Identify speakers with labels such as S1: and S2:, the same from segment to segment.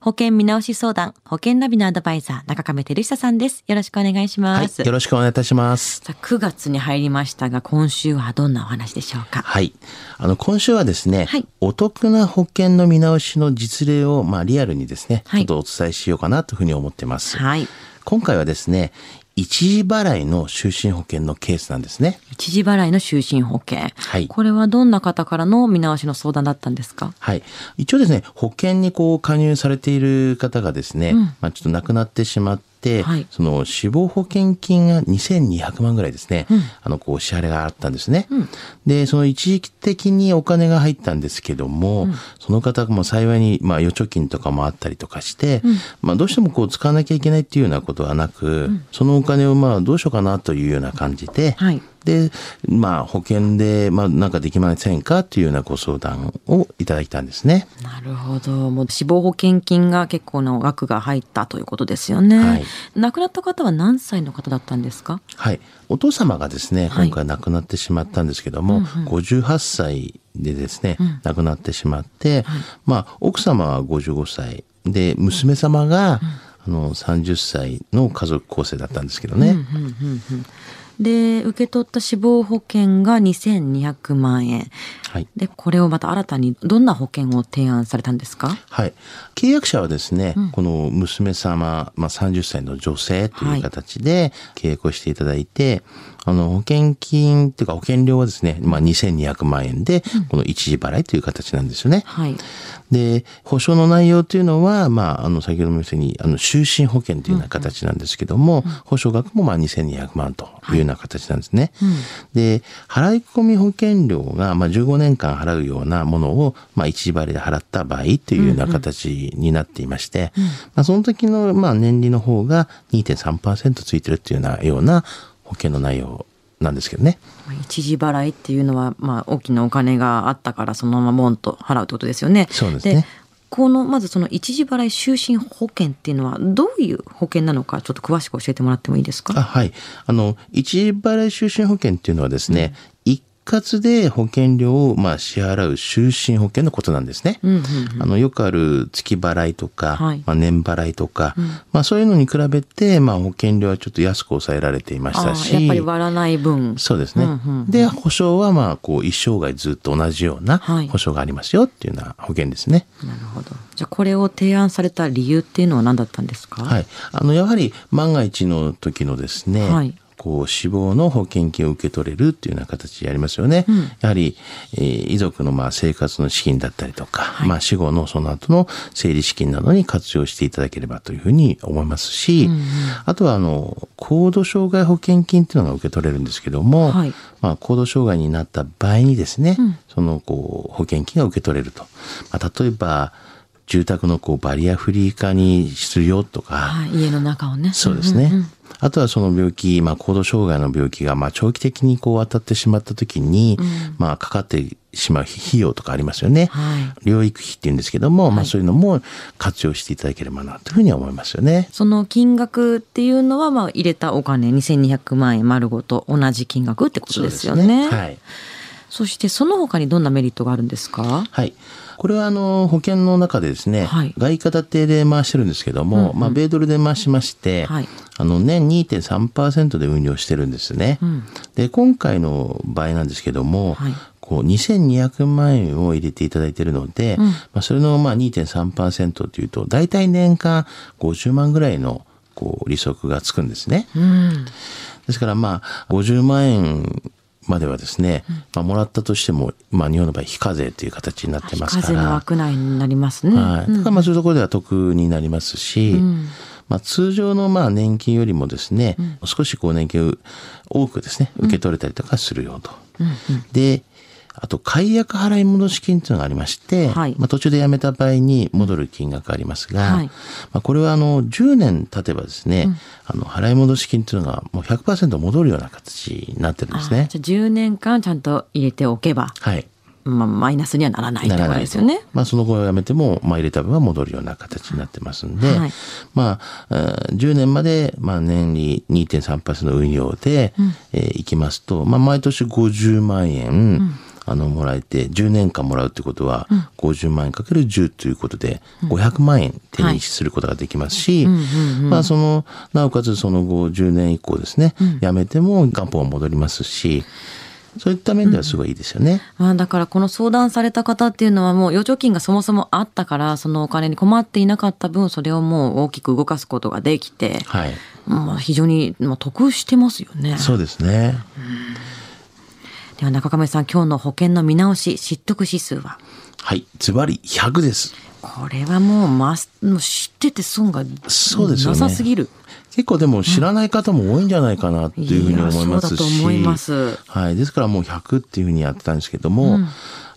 S1: 保険見直し相談、保険ナビのアドバイザー、中亀照久さんです。よろしくお願いします。
S2: はい、よろしくお願いいたします。
S1: さあ9月に入りましたが、今週はどんなお話でしょうか？
S2: はい。あの、今週はですね、
S1: はい
S2: お得な保険の見直しの実例を、まあ、リアルにですね、
S1: はい
S2: ちょっとお伝えしようかなというふうに思ってます。
S1: はい。
S2: 今回はですね、一時払いの就寝保険のケースなんですね。
S1: 一時払いの就寝保険。
S2: はい
S1: これはどんな方からの見直しの相談だったんですか？
S2: はい。一応ですね、保険にこう加入されている方がですね、まあちょっと亡くなってしまって、
S1: はい。
S2: その死亡保険金が2200万ぐらいですね、あのこう支払いがあったんですね。で、その一時的にお金が入ったんですけども、その方も幸いに、まあ預貯金とかもあったりとかして、まあどうしてもこう使わなきゃいけないっていうようなことはなく、そのお金をまあどうしようかなというような感じで、
S1: はい。
S2: で、まあ、保険で、まあ、なんかできませんかっていうようなご相談をいただいたんですね。
S1: なるほど。もう死亡保険金が結構な額が入ったということですよね。
S2: はい
S1: 亡くなった方は何歳の方だったんですか？
S2: はい。お父様がですね、
S1: はい
S2: 今回亡くなってしまったんですけども、58歳でですね、亡くなってしまって、まあ、奥様は55歳で、娘様が、あの、30歳の家族構成だったんですけどね。
S1: で、受け取った死亡保険が2200万円。
S2: はい。
S1: で、これをまた新たにどんな保険を提案されたんですか？
S2: はい。契約者はですね、この娘様、まあ、30歳の女性という形で契約をしていただいて、あの、保険金っていうか保険料はですね、まあ、2200万円で、この一時払いという形なんですよね。
S1: はい。
S2: で、保証の内容というのは、まあ、あの、先ほども言ったように、あの、就寝保険というような形なんですけども、保証額もまあ2200万というような形なんですね。で、払い込み保険料が、まあ、15年間払うようなものを、まあ、一時払いで払った場合というような形になっていまして、まあ、その時の、まあ、年利の方が2.3%ついてるっていうような、ような保険の内容なんですけどね。
S1: まあ一時払いっていうのは、まあ、大きなお金があったからそのままボンと払うってことですよね。
S2: そうですね
S1: このまずその一時払い就寝保険っていうのはどういう保険なのかちょっと詳しく教えてもらってもいいです
S2: あ
S1: か。
S2: はい。あの、一時払い就寝保険っていうのはですね、一括で保険料をまあ支払う就寝保険のことなんですね。
S1: うんうん
S2: あの、よくある月払いとか、
S1: はい
S2: まあ、年払いとか、まあそういうのに比べて、まあ保険料はちょっと安く抑えられていましたし、
S1: やっぱり割らない分。
S2: そうですね。
S1: うんうんうん
S2: で、保証はまあ、こう、一生涯ずっと同じような
S1: はい
S2: 保証がありますよっていうような保険ですね。
S1: なるほど。じゃあこれを提案された理由っていうのは何だったんですか？
S2: はい。あの、やはり万が一の時のですね、
S1: はい
S2: こう死亡の保険金を受け取れるっていうような形でありますよね。やはり、えー遺族のまあ生活の資金だったりとか、まあ死後のその後の整理資金などに活用していただければというふうに思いますし、あとはあの、高度障害保険金っていうのが受け取れるんですけども、
S1: はい
S2: まあ高度障害になった場合にですね、そのこう保険金が受け取れると。まあ例えば、住宅のこうバリアフリー化にするよとか、
S1: はい、家の中をね。
S2: そうですね。あとはその病気、まあ、行動障害の病気が、まあ、長期的にこう当たってしまった時に、まあ、かかってしまう費用とかありますよね。
S1: はい
S2: 療育費って言うんですけども、まあ、そういうのも活用していただければな、というふうには思いますよね。
S1: その金額っていうのは、まあ、入れたお金2200万円丸ごと同じ金額ってことですよね。
S2: はい。
S1: そしてその他にどんなメリットがあるんですか？
S2: はい。これはあの保険の中でですね、
S1: はい
S2: 外貨建てで回してるんですけども、まあ米ドルで回しまして、
S1: はい
S2: あの年2.3%で運用してるんですね。で今回の場合なんですけども、
S1: はい
S2: こう2200万円を入れていただいているので、まあそれのまあ2.3%というと大体年間50万ぐらいのこう利息がつくんですね。
S1: うん。
S2: ですからまあ50万円まではですね、まあ、もらったとしても、まあ、日本の場合非課税という形になってますから。
S1: 風の枠内になりますね。
S2: はい。だからまあそういうところでは得になりますし、まあ通常のまあ年金よりもですね、少しこう年金を多くですね、受け取れたりとかするよと。で、あと、解約払い戻し金というのがありまして、
S1: はい。
S2: まあ、途中で辞めた場合に戻る金額がありますが、
S1: はい。
S2: まあ、これはあの10年経てばですね、あの払い戻し金というのがもう100%戻るような形になってるんですね。
S1: あじゃあ10年間ちゃんと入れておけば、
S2: はい。
S1: まあ、マイナスにはならないってことですよね。
S2: まあ、その後やめても、まあ、入れた分は戻るような形になってますんで、はい、まあ、10年まで、まあ、年に2.3%の運用で、うん、えー、いきますと、まあ、毎年50万円、うんあの、もらえて、10年間もらうってことは、50万円かける10ということで、500万円手にすることができますし、まあ、その、なおかつその後10年以降ですね、辞めても元本は戻りますし、そういった面ではすごいいいですよね。
S1: うん、あだからこの相談された方っていうのはもう預貯金がそもそもあったからそのお金に困っていなかった分それをもう大きく動かすことができて、はい、まあ非常にまあ得してますよね。
S2: そうですね。
S1: うんでは中亀さん、今日の保険の見直し、知得指数は？
S2: はい、ズバリ100です。
S1: これはもう、ま、もう知ってて損がそうですよ、ね、なさすぎる。
S2: 結構でも知らない方も多いんじゃないかなっていうふうに思いますし、
S1: い
S2: はい、ですからもう100っていうふうにやってたんですけども、うん。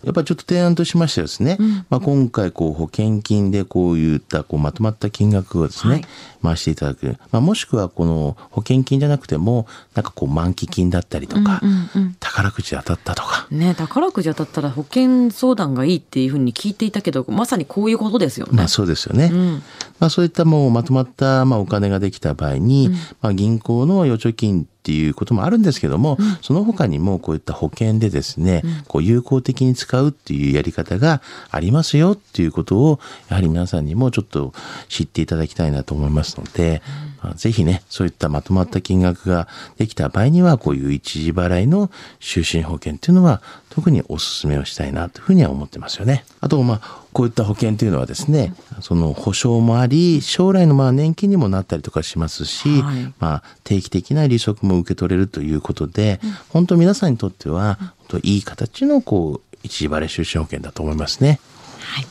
S2: やっぱりちょっと提案としましてですね、うん、まあ、今回こう保険金でこういったこうまとまった金額をですね、はい、回していただく、まあ、もしくはこの保険金じゃなくてもなんかこう満期金だったりとか、うんうんうん、宝くじ当たったとか。
S1: ね宝くじ当たったら保険相談がいいっていうふうに聞いていたけどまさにこういうことですよね。
S2: まあ、そうですよね、うん、まあ、そういったもうまとまったまあお金ができた場合に、うん、まあ、銀行の預貯金っていうこともあるんですけども、うん、その他にもこういった保険でですね、うん、こう有効的に使うっていうやり方がありますよっていうことを、やはり皆さんにもちょっと知っていただきたいなと思いますので、うん、まあ、ぜひね、そういったまとまった金額ができた場合には、こういう一時払いの就寝保険っていうのは、特にお勧めをしたいなというふうには思ってますよね。あと、まあ、こういった保険というのはですね、その保証もあり、将来のまあ年金にもなったりとかしますし、はい、まあ定期的な利息も受け取れるということで、うん、本当皆さんにとっては、本当いい形のこう、一時払い就寝保険だと思いますね。
S1: はい。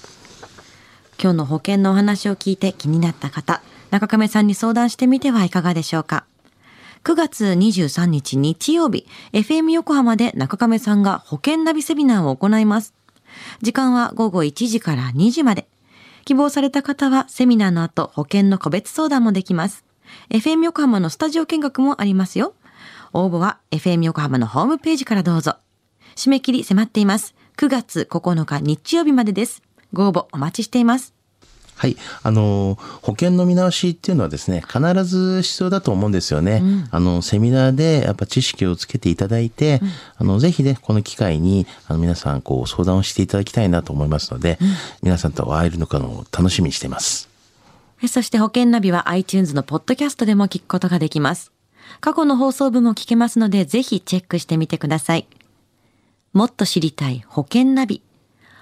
S1: 今日の保険のお話を聞いて気になった方、中亀さんに相談してみてはいかがでしょうか。9月23日日曜日、FM 横浜で中亀さんが保険ナビセミナーを行います。時間は午後1時から2時まで。希望された方はセミナーの後、保険の個別相談もできます。FM 横浜のスタジオ見学もありますよ。応募は FM 横浜のホームページからどうぞ。締め切り迫っています。9月9日日曜日までです。ご応募お待ちしています。
S2: はい。あの、保険の見直しっていうのはですね、必ず必要だと思うんですよね。うん、あの、セミナーでやっぱ知識をつけていただいて、うん、あの、ぜひね、この機会に、あの、皆さん、こう、相談をしていただきたいなと思いますので、うん、皆さんと会えるのかの楽しみにしています。
S1: そして保険ナビは iTunes のポッドキャストでも聞くことができます。過去の放送分も聞けますので、ぜひチェックしてみてください。もっと知りたい保険ナビ。